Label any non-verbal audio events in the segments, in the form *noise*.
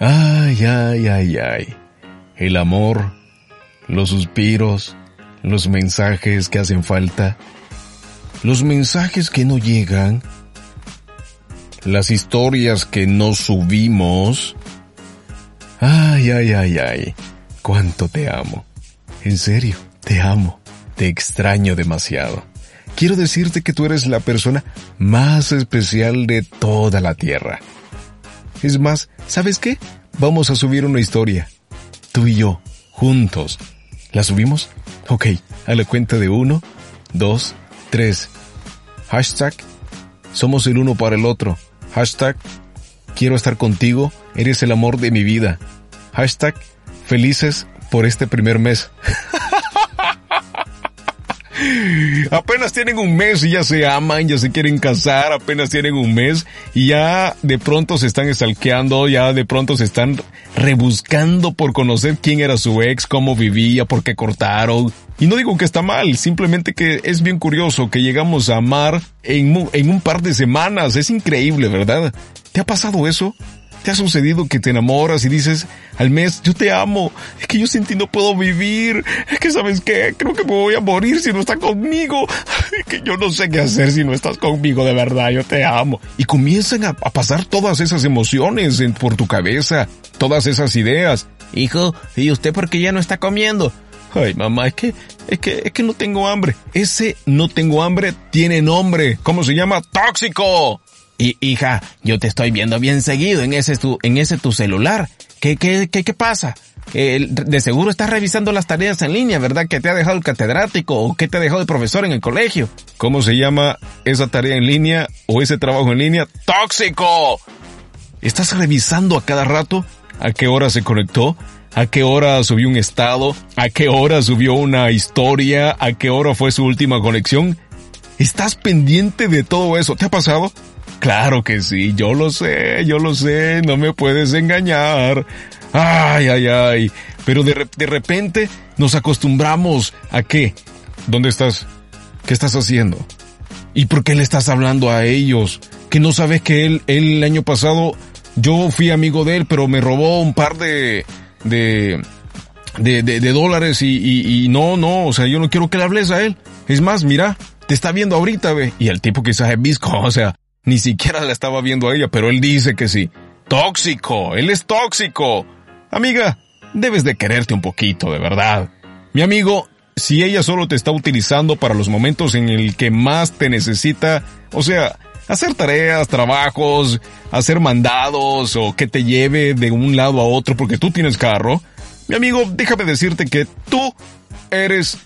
Ay, ay, ay, ay. El amor, los suspiros, los mensajes que hacen falta, los mensajes que no llegan, las historias que no subimos. Ay, ay, ay, ay. Cuánto te amo. En serio, te amo. Te extraño demasiado. Quiero decirte que tú eres la persona más especial de toda la Tierra. Es más, ¿sabes qué? Vamos a subir una historia. Tú y yo, juntos. ¿La subimos? Ok, a la cuenta de uno, dos, tres. Hashtag, somos el uno para el otro. Hashtag, quiero estar contigo, eres el amor de mi vida. Hashtag, felices por este primer mes. *laughs* apenas tienen un mes y ya se aman, ya se quieren casar, apenas tienen un mes y ya de pronto se están estalqueando, ya de pronto se están rebuscando por conocer quién era su ex, cómo vivía, por qué cortaron. Y no digo que está mal, simplemente que es bien curioso que llegamos a amar en, en un par de semanas. Es increíble, ¿verdad? ¿Te ha pasado eso? ¿Te ha sucedido que te enamoras y dices al mes, yo te amo, es que yo sin ti no puedo vivir, es que sabes qué, creo que me voy a morir si no estás conmigo, es que yo no sé qué hacer si no estás conmigo, de verdad, yo te amo. Y comienzan a, pasar todas esas emociones por tu cabeza, todas esas ideas. Hijo, ¿y usted por qué ya no está comiendo? Ay, mamá, es que, es que, es que no tengo hambre. Ese no tengo hambre tiene nombre. ¿Cómo se llama? ¡Tóxico! Y, hija, yo te estoy viendo bien seguido en ese tu, en ese tu celular. ¿Qué, qué, qué, qué pasa? de seguro estás revisando las tareas en línea, ¿verdad? Que te ha dejado el catedrático o que te ha dejado el profesor en el colegio. ¿Cómo se llama esa tarea en línea o ese trabajo en línea? ¡Tóxico! ¿Estás revisando a cada rato a qué hora se conectó? ¿A qué hora subió un estado? ¿A qué hora subió una historia? ¿A qué hora fue su última conexión? ¿Estás pendiente de todo eso? ¿Te ha pasado? Claro que sí, yo lo sé, yo lo sé, no me puedes engañar. Ay, ay, ay. Pero de, de repente nos acostumbramos a qué. ¿Dónde estás? ¿Qué estás haciendo? ¿Y por qué le estás hablando a ellos? Que no sabes que él, él el año pasado, yo fui amigo de él, pero me robó un par de, de, de, de, dólares y, y, y, no, no, o sea, yo no quiero que le hables a él. Es más, mira, te está viendo ahorita, ve. Y el tipo quizás es visco, o sea, ni siquiera la estaba viendo a ella, pero él dice que sí. Tóxico, él es tóxico. Amiga, debes de quererte un poquito, de verdad. Mi amigo, si ella solo te está utilizando para los momentos en el que más te necesita, o sea, hacer tareas, trabajos, hacer mandados o que te lleve de un lado a otro porque tú tienes carro, mi amigo, déjame decirte que tú eres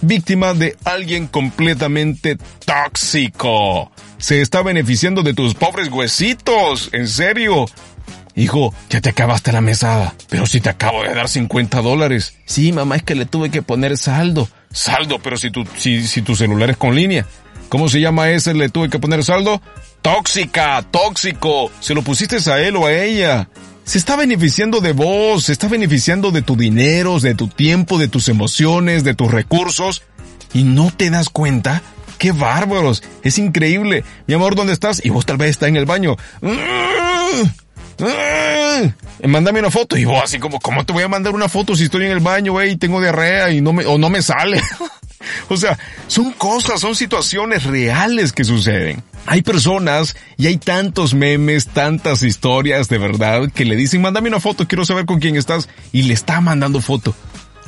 víctima de alguien completamente tóxico. Se está beneficiando de tus pobres huesitos, en serio. Hijo, ya te acabaste la mesada. Pero si te acabo de dar 50 dólares. Sí, mamá, es que le tuve que poner saldo. Saldo, pero si tu, si, si tu celular es con línea. ¿Cómo se llama ese? Le tuve que poner saldo. Tóxica, tóxico. Se lo pusiste a él o a ella se está beneficiando de vos, se está beneficiando de tu dinero, de tu tiempo, de tus emociones, de tus recursos, y no te das cuenta. ¡Qué bárbaros! Es increíble. Mi amor, ¿dónde estás? Y vos tal vez está en el baño. Mándame una foto. Y vos así como, ¿cómo te voy a mandar una foto si estoy en el baño, güey, tengo diarrea y no me, o no me sale? *laughs* *laughs* o sea, son cosas, son situaciones reales que suceden. Hay personas y hay tantos memes, tantas historias de verdad que le dicen, mándame una foto, quiero saber con quién estás, y le está mandando foto.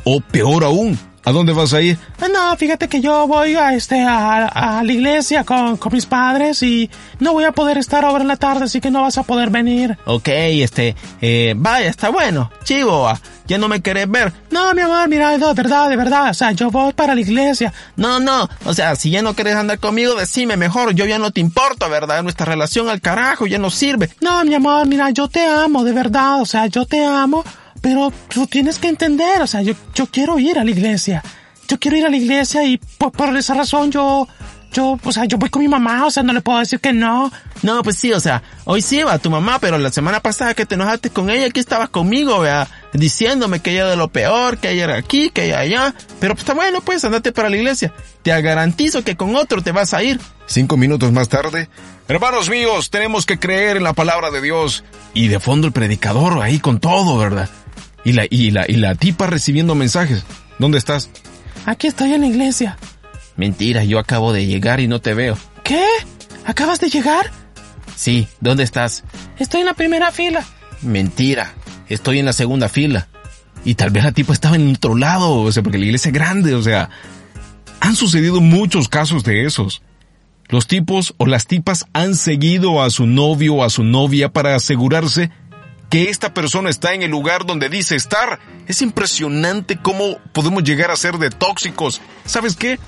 O peor aún, ¿a dónde vas a ir? Ah, no, fíjate que yo voy a este, a, la iglesia con, con, mis padres y no voy a poder estar ahora en la tarde, así que no vas a poder venir. Ok, este, eh, vaya, está bueno, chivo, ya no me querés ver. No, mi amor, mira, de verdad, de verdad, o sea, yo voy para la iglesia. No, no, o sea, si ya no querés andar conmigo, decime mejor, yo ya no te importo, ¿verdad? Nuestra relación al carajo ya no sirve. No, mi amor, mira, yo te amo, de verdad, o sea, yo te amo, pero tú tienes que entender, o sea, yo, yo quiero ir a la iglesia. Yo quiero ir a la iglesia y por, por esa razón yo, yo, o sea, yo voy con mi mamá, o sea, no le puedo decir que no. No, pues sí, o sea, hoy sí va tu mamá, pero la semana pasada que te enojaste con ella, aquí estabas conmigo, vea, diciéndome que ella de lo peor, que ella era aquí, que ella allá. Pero pues está bueno, pues andate para la iglesia. Te garantizo que con otro te vas a ir. Cinco minutos más tarde. Hermanos míos, tenemos que creer en la palabra de Dios. Y de fondo el predicador ahí con todo, ¿verdad? Y la, y la, y la tipa recibiendo mensajes. ¿Dónde estás? Aquí estoy en la iglesia. Mentira, yo acabo de llegar y no te veo. ¿Qué? ¿Acabas de llegar? Sí, ¿dónde estás? Estoy en la primera fila. Mentira, estoy en la segunda fila. Y tal vez la tipa estaba en otro lado, o sea, porque la iglesia es grande, o sea. Han sucedido muchos casos de esos. Los tipos o las tipas han seguido a su novio o a su novia para asegurarse que esta persona está en el lugar donde dice estar. Es impresionante cómo podemos llegar a ser de tóxicos. ¿Sabes qué?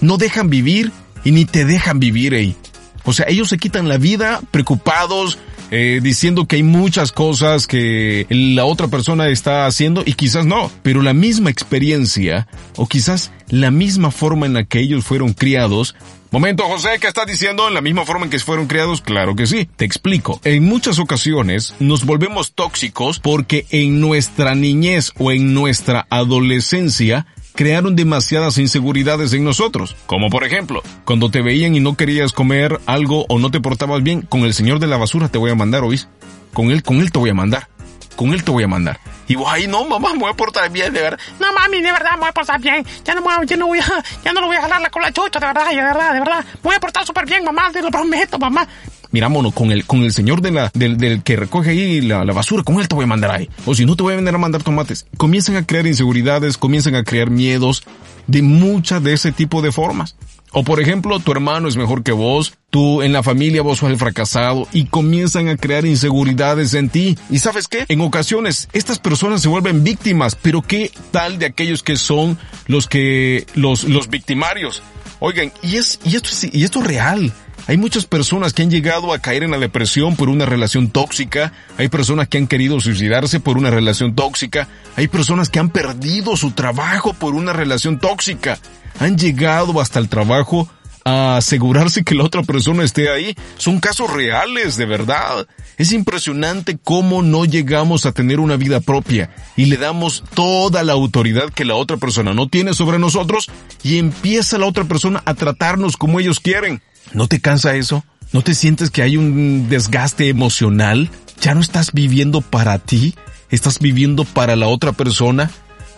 No dejan vivir y ni te dejan vivir ahí. O sea, ellos se quitan la vida preocupados, eh, diciendo que hay muchas cosas que la otra persona está haciendo y quizás no, pero la misma experiencia o quizás la misma forma en la que ellos fueron criados Momento, José, ¿qué estás diciendo? ¿En la misma forma en que fueron criados? Claro que sí. Te explico. En muchas ocasiones nos volvemos tóxicos porque en nuestra niñez o en nuestra adolescencia crearon demasiadas inseguridades en nosotros. Como por ejemplo, cuando te veían y no querías comer algo o no te portabas bien, con el señor de la basura te voy a mandar, ¿oís? Con él, con él te voy a mandar. Con él te voy a mandar. Y vos ahí, no, mamá, me voy a portar bien, de verdad. No, mami, de verdad, me voy a portar bien. Ya no, ya no voy a, ya no lo voy a jalar la cola chucha, de verdad, de verdad, de verdad. Me voy a portar súper bien, mamá, te lo prometo, mamá. Mira, mono, con el, con el señor de la, del, del que recoge ahí la, basura, con él te voy a mandar ahí. O si no, te voy a venir a mandar tomates. Comienzan a crear inseguridades, comienzan a crear miedos de muchas de ese tipo de formas. O por ejemplo, tu hermano es mejor que vos, tú en la familia vos sos el fracasado y comienzan a crear inseguridades en ti. Y sabes qué? En ocasiones estas personas se vuelven víctimas, pero ¿qué tal de aquellos que son los que, los, los victimarios? Oigan, y es, y esto es, y esto es real. Hay muchas personas que han llegado a caer en la depresión por una relación tóxica, hay personas que han querido suicidarse por una relación tóxica, hay personas que han perdido su trabajo por una relación tóxica han llegado hasta el trabajo a asegurarse que la otra persona esté ahí. Son casos reales, de verdad. Es impresionante cómo no llegamos a tener una vida propia y le damos toda la autoridad que la otra persona no tiene sobre nosotros y empieza la otra persona a tratarnos como ellos quieren. ¿No te cansa eso? ¿No te sientes que hay un desgaste emocional? ¿Ya no estás viviendo para ti? ¿Estás viviendo para la otra persona?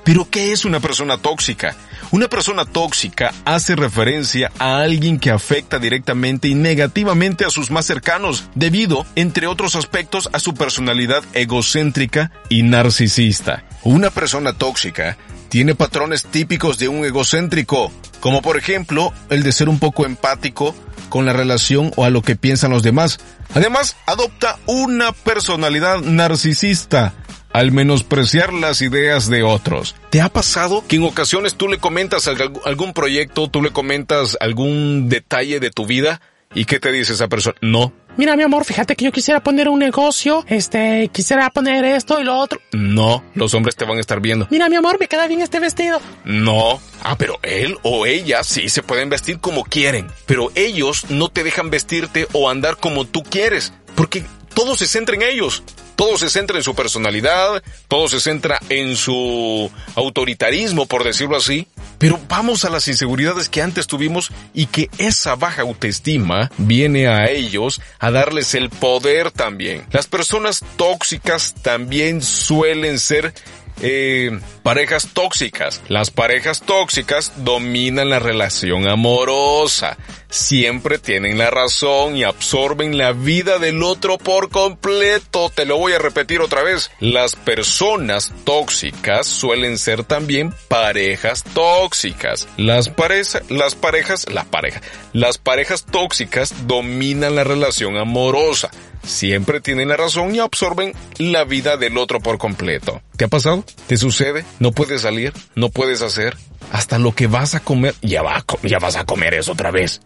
Pero ¿qué es una persona tóxica? Una persona tóxica hace referencia a alguien que afecta directamente y negativamente a sus más cercanos, debido, entre otros aspectos, a su personalidad egocéntrica y narcisista. Una persona tóxica tiene patrones típicos de un egocéntrico, como por ejemplo el de ser un poco empático con la relación o a lo que piensan los demás. Además, adopta una personalidad narcisista al menospreciar las ideas de otros. ¿Te ha pasado que en ocasiones tú le comentas algún proyecto, tú le comentas algún detalle de tu vida y qué te dice esa persona? No. Mira, mi amor, fíjate que yo quisiera poner un negocio, este, quisiera poner esto y lo otro. No, los hombres te van a estar viendo. Mira, mi amor, me queda bien este vestido. No. Ah, pero él o ella sí se pueden vestir como quieren, pero ellos no te dejan vestirte o andar como tú quieres, porque todo se centra en ellos. Todo se centra en su personalidad, todo se centra en su autoritarismo, por decirlo así. Pero vamos a las inseguridades que antes tuvimos y que esa baja autoestima viene a ellos a darles el poder también. Las personas tóxicas también suelen ser eh, parejas tóxicas. Las parejas tóxicas dominan la relación amorosa. Siempre tienen la razón y absorben la vida del otro por completo. Te lo voy a repetir otra vez. Las personas tóxicas suelen ser también parejas tóxicas. Las parejas, las parejas, la pareja, las parejas tóxicas dominan la relación amorosa siempre tienen la razón y absorben la vida del otro por completo. ¿Te ha pasado? ¿Te sucede? ¿No puedes salir? ¿No puedes hacer? Hasta lo que vas a comer, ya, va, ya vas a comer eso otra vez.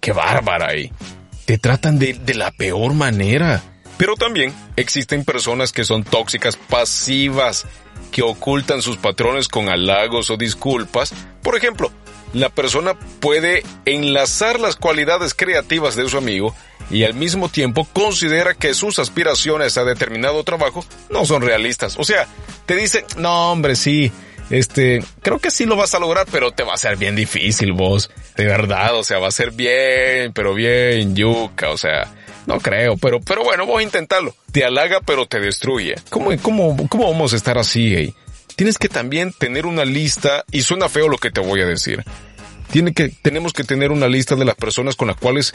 ¡Qué bárbara ahí! Te tratan de, de la peor manera. Pero también existen personas que son tóxicas pasivas, que ocultan sus patrones con halagos o disculpas. Por ejemplo, la persona puede enlazar las cualidades creativas de su amigo y al mismo tiempo considera que sus aspiraciones a determinado trabajo no son realistas. O sea, te dice, no hombre, sí, este, creo que sí lo vas a lograr, pero te va a ser bien difícil vos. De verdad, o sea, va a ser bien, pero bien yuca, o sea, no creo, pero, pero bueno, voy a intentarlo. Te halaga, pero te destruye. ¿Cómo, cómo, cómo vamos a estar así, eh? Tienes que también tener una lista, y suena feo lo que te voy a decir. Tiene que, tenemos que tener una lista de las personas con las cuales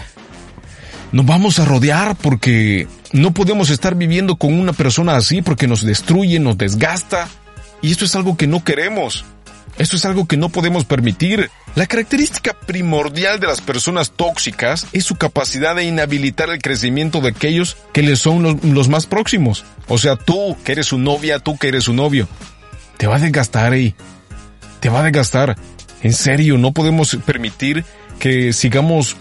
nos vamos a rodear porque no podemos estar viviendo con una persona así porque nos destruye, nos desgasta. Y esto es algo que no queremos. Esto es algo que no podemos permitir. La característica primordial de las personas tóxicas es su capacidad de inhabilitar el crecimiento de aquellos que les son los, más próximos. O sea, tú que eres su novia, tú que eres su novio. Te va a desgastar ahí. Te va a desgastar. En serio, no podemos permitir que sigamos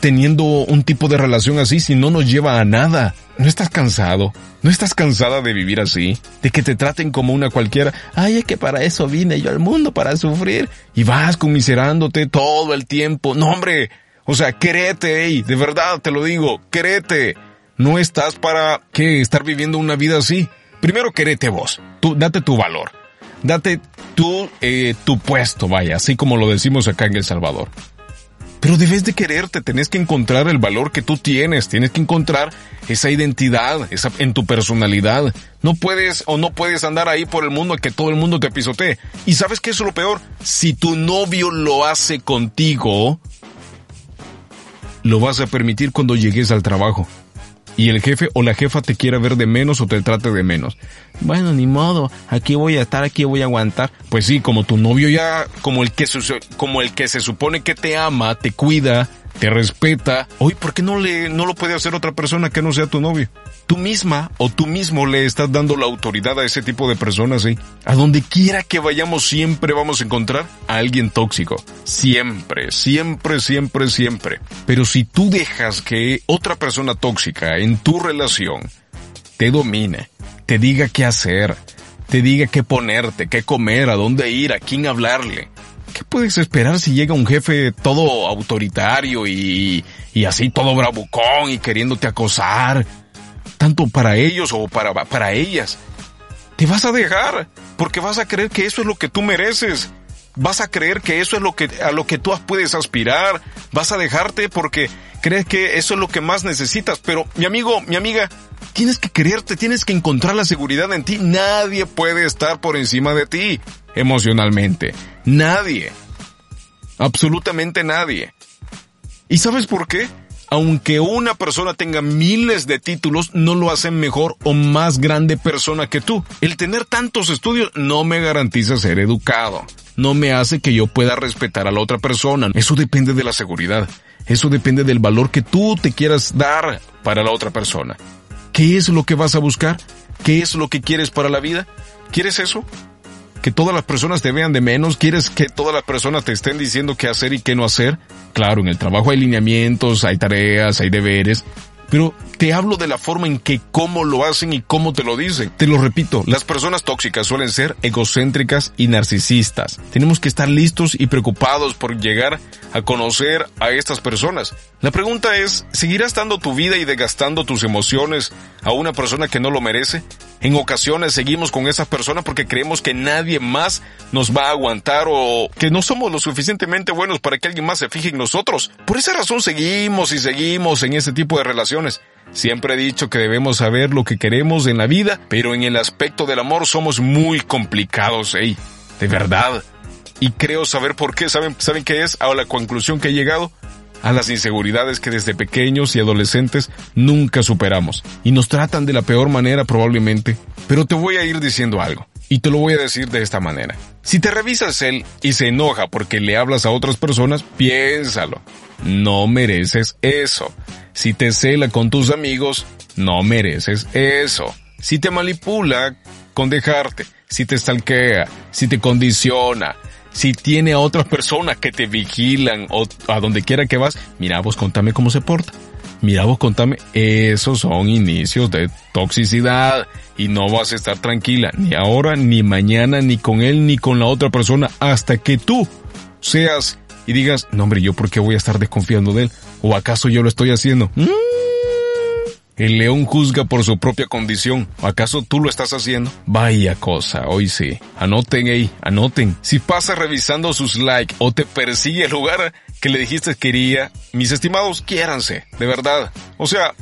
teniendo un tipo de relación así si no nos lleva a nada. ¿No estás cansado? ¿No estás cansada de vivir así? De que te traten como una cualquiera. Ay, es que para eso vine yo al mundo, para sufrir. Y vas conmiserándote todo el tiempo. No, hombre. O sea, créete, ey, de verdad te lo digo, créete. No estás para, ¿qué? Estar viviendo una vida así. Primero créete vos. Tú, date tu valor. Date tu, eh, tu puesto, vaya, así como lo decimos acá en El Salvador. Pero debes de quererte, tenés que encontrar el valor que tú tienes, tienes que encontrar esa identidad, esa en tu personalidad. No puedes o no puedes andar ahí por el mundo que todo el mundo te pisotee. Y sabes qué es lo peor? Si tu novio lo hace contigo, lo vas a permitir cuando llegues al trabajo y el jefe o la jefa te quiera ver de menos o te trate de menos. Bueno, ni modo, aquí voy a estar, aquí voy a aguantar. Pues sí, como tu novio ya, como el que, como el que se supone que te ama, te cuida, te respeta. Hoy, ¿por qué no le, no lo puede hacer otra persona que no sea tu novio? Tú misma o tú mismo le estás dando la autoridad a ese tipo de personas, ¿sí? A donde quiera que vayamos siempre vamos a encontrar a alguien tóxico. Siempre, siempre, siempre, siempre. Pero si tú dejas que otra persona tóxica en tu relación te domine, te diga qué hacer, te diga qué ponerte, qué comer, a dónde ir, a quién hablarle, ¿Qué puedes esperar si llega un jefe todo autoritario y, y así todo bravucón y queriéndote acosar? Tanto para ellos o para, para ellas. Te vas a dejar porque vas a creer que eso es lo que tú mereces. Vas a creer que eso es lo que, a lo que tú puedes aspirar. Vas a dejarte porque crees que eso es lo que más necesitas. Pero mi amigo, mi amiga, tienes que quererte, tienes que encontrar la seguridad en ti. Nadie puede estar por encima de ti emocionalmente. Nadie. Absolutamente nadie. ¿Y sabes por qué? Aunque una persona tenga miles de títulos, no lo hace mejor o más grande persona que tú. El tener tantos estudios no me garantiza ser educado. No me hace que yo pueda respetar a la otra persona. Eso depende de la seguridad. Eso depende del valor que tú te quieras dar para la otra persona. ¿Qué es lo que vas a buscar? ¿Qué es lo que quieres para la vida? ¿Quieres eso? Que todas las personas te vean de menos, quieres que todas las personas te estén diciendo qué hacer y qué no hacer. Claro, en el trabajo hay lineamientos, hay tareas, hay deberes, pero te hablo de la forma en que cómo lo hacen y cómo te lo dicen. Te lo repito, las personas tóxicas suelen ser egocéntricas y narcisistas. Tenemos que estar listos y preocupados por llegar a conocer a estas personas. La pregunta es, ¿seguirás dando tu vida y desgastando tus emociones a una persona que no lo merece? En ocasiones seguimos con esa persona porque creemos que nadie más nos va a aguantar o que no somos lo suficientemente buenos para que alguien más se fije en nosotros. Por esa razón seguimos y seguimos en ese tipo de relaciones. Siempre he dicho que debemos saber lo que queremos en la vida, pero en el aspecto del amor somos muy complicados, ey. De verdad. Y creo saber por qué. ¿Saben, ¿Saben qué es? A la conclusión que he llegado a las inseguridades que desde pequeños y adolescentes nunca superamos. Y nos tratan de la peor manera probablemente. Pero te voy a ir diciendo algo. Y te lo voy a decir de esta manera. Si te revisas él y se enoja porque le hablas a otras personas, piénsalo. No mereces eso. Si te cela con tus amigos, no mereces eso. Si te manipula con dejarte, si te stalkea, si te condiciona, si tiene a otras personas que te vigilan o a donde quiera que vas, mira vos contame cómo se porta. Mira vos contame, esos son inicios de toxicidad y no vas a estar tranquila ni ahora, ni mañana, ni con él, ni con la otra persona hasta que tú seas y digas, no hombre, yo por qué voy a estar desconfiando de él? ¿O acaso yo lo estoy haciendo? Mm. El león juzga por su propia condición. ¿Acaso tú lo estás haciendo? Vaya cosa, hoy sí. Anoten ahí, anoten. Si pasa revisando sus likes o te persigue el lugar que le dijiste quería, mis estimados, quiéranse, de verdad. O sea,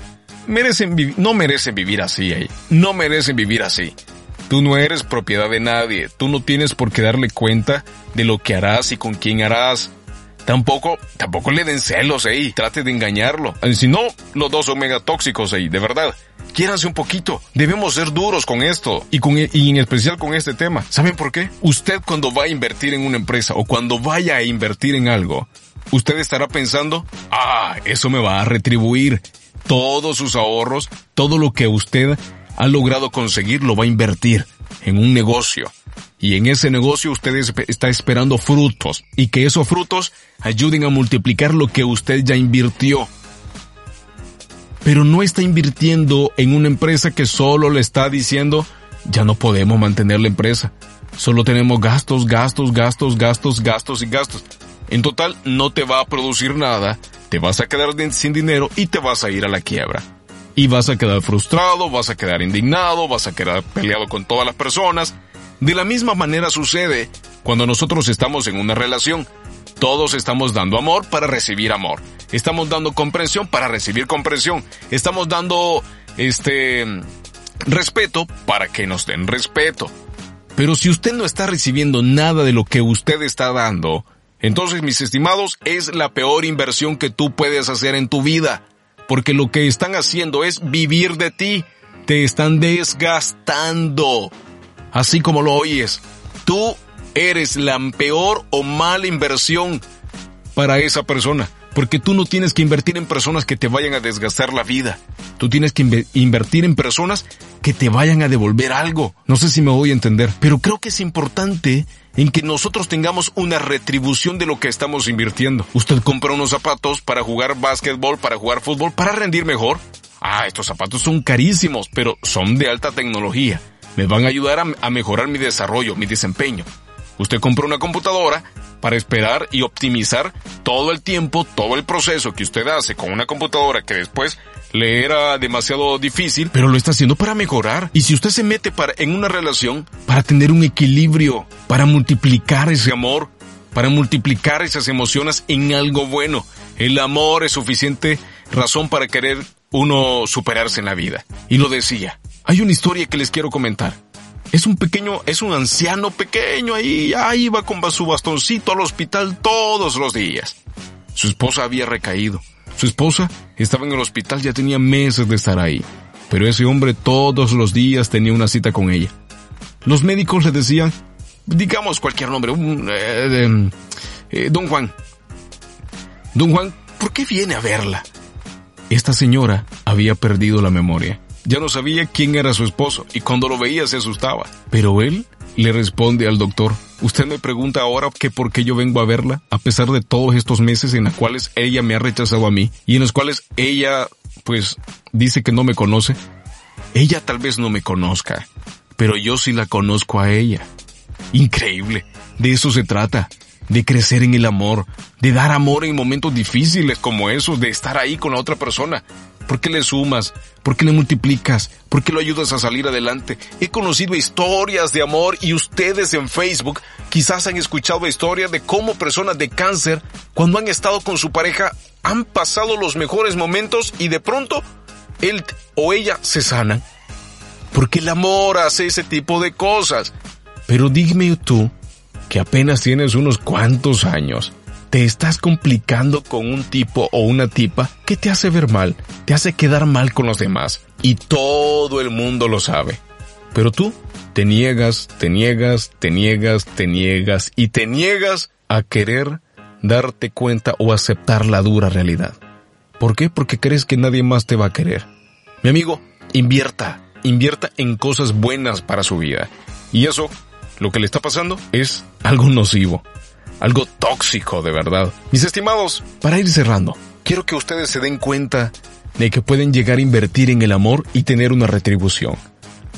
merecen no merecen vivir así ahí. No merecen vivir así. Tú no eres propiedad de nadie. Tú no tienes por qué darle cuenta de lo que harás y con quién harás. Tampoco, tampoco le den celos ahí, trate de engañarlo. Eh, si no, los dos son mega tóxicos ahí, de verdad. Quiéranse un poquito. Debemos ser duros con esto y, con, y en especial con este tema. ¿Saben por qué? Usted cuando va a invertir en una empresa o cuando vaya a invertir en algo, usted estará pensando, ah, eso me va a retribuir. Todos sus ahorros, todo lo que usted ha logrado conseguir lo va a invertir en un negocio y en ese negocio usted está esperando frutos y que esos frutos ayuden a multiplicar lo que usted ya invirtió. Pero no está invirtiendo en una empresa que solo le está diciendo, ya no podemos mantener la empresa. Solo tenemos gastos, gastos, gastos, gastos, gastos y gastos. En total no te va a producir nada, te vas a quedar sin dinero y te vas a ir a la quiebra. Y vas a quedar frustrado, vas a quedar indignado, vas a quedar peleado con todas las personas, de la misma manera sucede cuando nosotros estamos en una relación. Todos estamos dando amor para recibir amor. Estamos dando comprensión para recibir comprensión. Estamos dando, este, respeto para que nos den respeto. Pero si usted no está recibiendo nada de lo que usted está dando, entonces, mis estimados, es la peor inversión que tú puedes hacer en tu vida. Porque lo que están haciendo es vivir de ti. Te están desgastando así como lo oyes. Tú eres la peor o mala inversión para esa persona. Porque tú no tienes que invertir en personas que te vayan a desgastar la vida. Tú tienes que invertir en personas que te vayan a devolver algo. No sé si me voy a entender, pero creo que es importante en que nosotros tengamos una retribución de lo que estamos invirtiendo. Usted compra unos zapatos para jugar básquetbol, para jugar fútbol, para rendir mejor. Ah, estos zapatos son carísimos, pero son de alta tecnología me van a ayudar a, mejorar mi desarrollo, mi desempeño. Usted compra una computadora para esperar y optimizar todo el tiempo, todo el proceso que usted hace con una computadora que después le era demasiado difícil, pero lo está haciendo para mejorar. Y si usted se mete para, en una relación para tener un equilibrio, para multiplicar ese amor, para multiplicar esas emociones en algo bueno, el amor es suficiente razón para querer uno superarse en la vida. Y lo decía, hay una historia que les quiero comentar. Es un pequeño, es un anciano pequeño ahí, ahí iba con su bastoncito al hospital todos los días. Su esposa había recaído. Su esposa estaba en el hospital, ya tenía meses de estar ahí. Pero ese hombre todos los días tenía una cita con ella. Los médicos le decían, digamos cualquier nombre, eh, eh, don Juan. Don Juan, ¿por qué viene a verla? Esta señora había perdido la memoria. Ya no sabía quién era su esposo y cuando lo veía se asustaba. Pero él le responde al doctor, usted me pregunta ahora que por qué yo vengo a verla, a pesar de todos estos meses en los cuales ella me ha rechazado a mí y en los cuales ella, pues, dice que no me conoce. Ella tal vez no me conozca, pero yo sí la conozco a ella. Increíble. De eso se trata. De crecer en el amor. De dar amor en momentos difíciles como esos. De estar ahí con la otra persona. ¿Por qué le sumas? ¿Por qué le multiplicas? ¿Por qué lo ayudas a salir adelante? He conocido historias de amor y ustedes en Facebook quizás han escuchado historias de cómo personas de cáncer, cuando han estado con su pareja, han pasado los mejores momentos y de pronto él o ella se sanan. Porque el amor hace ese tipo de cosas. Pero dime tú que apenas tienes unos cuantos años te estás complicando con un tipo o una tipa que te hace ver mal, te hace quedar mal con los demás. Y todo el mundo lo sabe. Pero tú te niegas, te niegas, te niegas, te niegas y te niegas a querer darte cuenta o aceptar la dura realidad. ¿Por qué? Porque crees que nadie más te va a querer. Mi amigo, invierta, invierta en cosas buenas para su vida. Y eso, lo que le está pasando, es algo nocivo, algo tóxico de verdad. Mis estimados, para ir cerrando, quiero que ustedes se den cuenta de que pueden llegar a invertir en el amor y tener una retribución.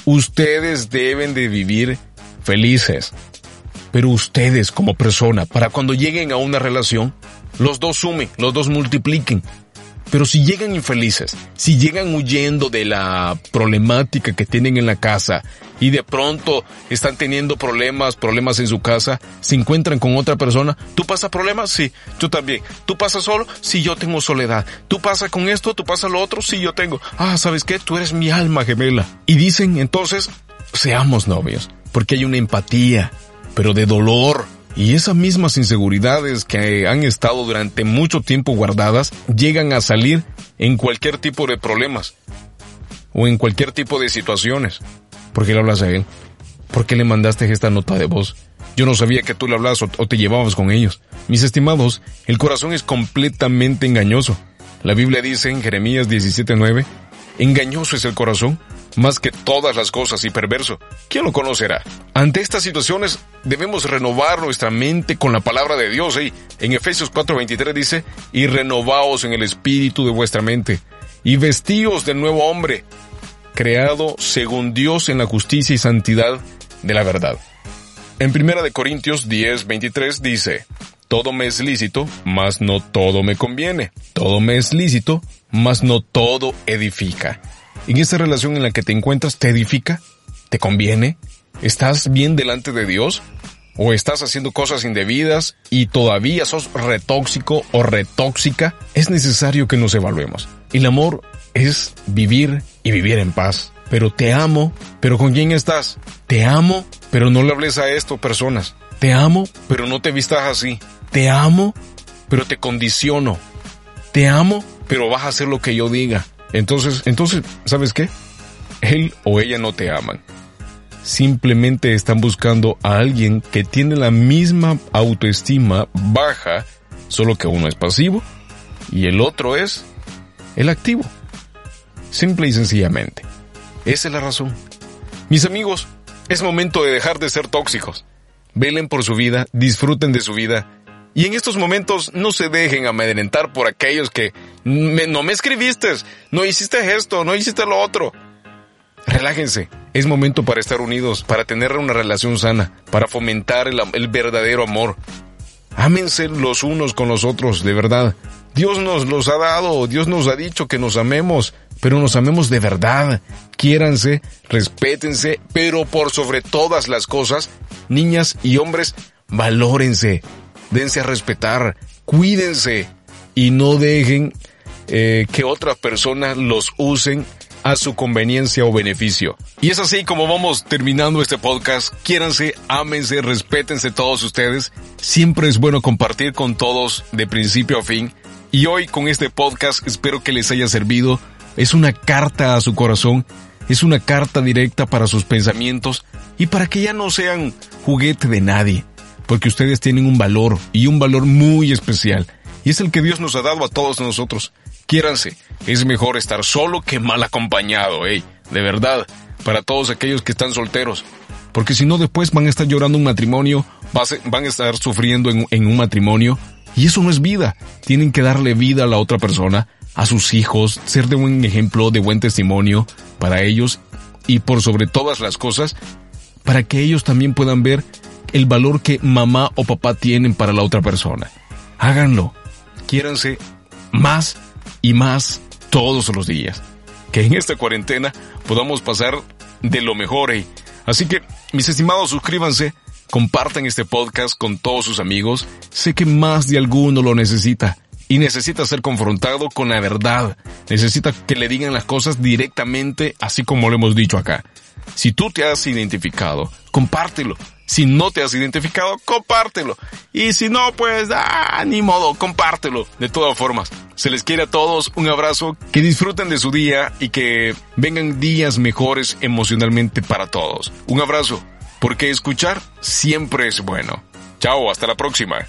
Ustedes deben de vivir felices. Pero ustedes como persona, para cuando lleguen a una relación, los dos sumen, los dos multipliquen. Pero si llegan infelices, si llegan huyendo de la problemática que tienen en la casa y de pronto están teniendo problemas, problemas en su casa, se encuentran con otra persona, ¿tú pasas problemas? Sí, yo también. ¿Tú pasas solo? Sí, yo tengo soledad. ¿Tú pasas con esto? ¿Tú pasas lo otro? Sí, yo tengo. Ah, ¿sabes qué? Tú eres mi alma gemela. Y dicen entonces, seamos novios, porque hay una empatía, pero de dolor, y esas mismas inseguridades que han estado durante mucho tiempo guardadas llegan a salir en cualquier tipo de problemas o en cualquier tipo de situaciones. ¿Por qué le hablas a él? ¿Por qué le mandaste esta nota de voz? Yo no sabía que tú le hablabas o, te llevabas con ellos. Mis estimados, el corazón es completamente engañoso. La Biblia dice en Jeremías 17:9, engañoso es el corazón más que todas las cosas y perverso. ¿Quién lo conocerá? Ante estas situaciones debemos renovar nuestra mente con la palabra de Dios. Y en Efesios 4:23 dice, y renovaos en el espíritu de vuestra mente, y vestíos del nuevo hombre, creado según Dios en la justicia y santidad de la verdad. En 1 de Corintios 10:23 dice, todo me es lícito, mas no todo me conviene. Todo me es lícito, mas no todo edifica en esta relación en la que te encuentras te edifica, te conviene, estás bien delante de Dios o estás haciendo cosas indebidas y todavía sos retóxico o retóxica, es necesario que nos evaluemos. El amor es vivir y vivir en paz. Pero te amo, pero ¿con quién estás? Te amo, pero no le hables a esto, personas. Te amo, pero no te vistas así. Te amo, pero te condiciono. Te amo, pero vas a hacer lo que yo diga. Entonces, entonces, ¿sabes qué? Él o ella no te aman. Simplemente están buscando a alguien que tiene la misma autoestima baja, solo que uno es pasivo y el otro es el activo. Simple y sencillamente. Esa es la razón. Mis amigos, es momento de dejar de ser tóxicos. Velen por su vida, disfruten de su vida y en estos momentos no se dejen amedrentar por aquellos que no me escribiste, no hiciste esto, no hiciste lo otro. Relájense, es momento para estar unidos, para tener una relación sana, para fomentar el, verdadero amor. Ámense los unos con los otros, de verdad. Dios nos los ha dado, Dios nos ha dicho que nos amemos, pero nos amemos de verdad. Quiéranse, respétense, pero por sobre todas las cosas, niñas y hombres, valórense, dense a respetar, cuídense y no dejen eh, que otras personas los usen a su conveniencia o beneficio. Y es así como vamos terminando este podcast. Quiéranse, ámense, respétense todos ustedes. Siempre es bueno compartir con todos de principio a fin. Y hoy con este podcast espero que les haya servido. Es una carta a su corazón. Es una carta directa para sus pensamientos y para que ya no sean juguete de nadie porque ustedes tienen un valor y un valor muy especial, y es el que Dios nos ha dado a todos nosotros. Quiéranse, es mejor estar solo que mal acompañado, ey, de verdad, para todos aquellos que están solteros, porque si no después van a estar llorando un matrimonio, van a estar sufriendo en, en un matrimonio, y eso no es vida, tienen que darle vida a la otra persona, a sus hijos, ser de buen ejemplo, de buen testimonio para ellos, y por sobre todas las cosas, para que ellos también puedan ver el valor que mamá o papá tienen para la otra persona. Háganlo. Quiéranse más y más todos los días. Que en esta cuarentena podamos pasar de lo mejor. Eh. Así que, mis estimados, suscríbanse, compartan este podcast con todos sus amigos. Sé que más de alguno lo necesita y necesita ser confrontado con la verdad. Necesita que le digan las cosas directamente, así como lo hemos dicho acá. Si tú te has identificado, compártelo. Si no te has identificado, compártelo. Y si no, pues, ah, ni modo, compártelo. De todas formas, se les quiere a todos un abrazo, que disfruten de su día y que vengan días mejores emocionalmente para todos. Un abrazo, porque escuchar siempre es bueno. Chao, hasta la próxima.